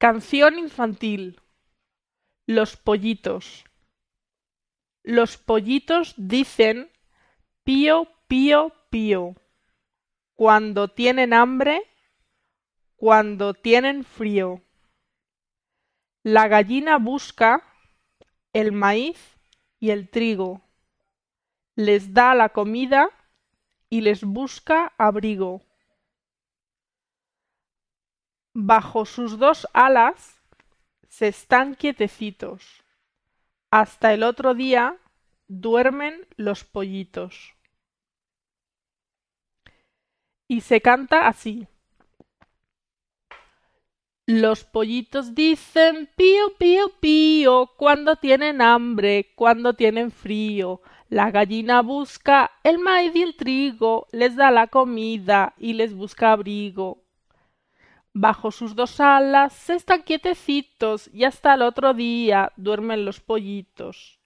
Canción infantil. Los pollitos. Los pollitos dicen pío, pío, pío. Cuando tienen hambre, cuando tienen frío. La gallina busca el maíz y el trigo. Les da la comida y les busca abrigo. Bajo sus dos alas se están quietecitos. Hasta el otro día duermen los pollitos. Y se canta así. Los pollitos dicen pío, pío, pío cuando tienen hambre, cuando tienen frío. La gallina busca el maíz y el trigo, les da la comida y les busca abrigo. Bajo sus dos alas están quietecitos y hasta el otro día duermen los pollitos.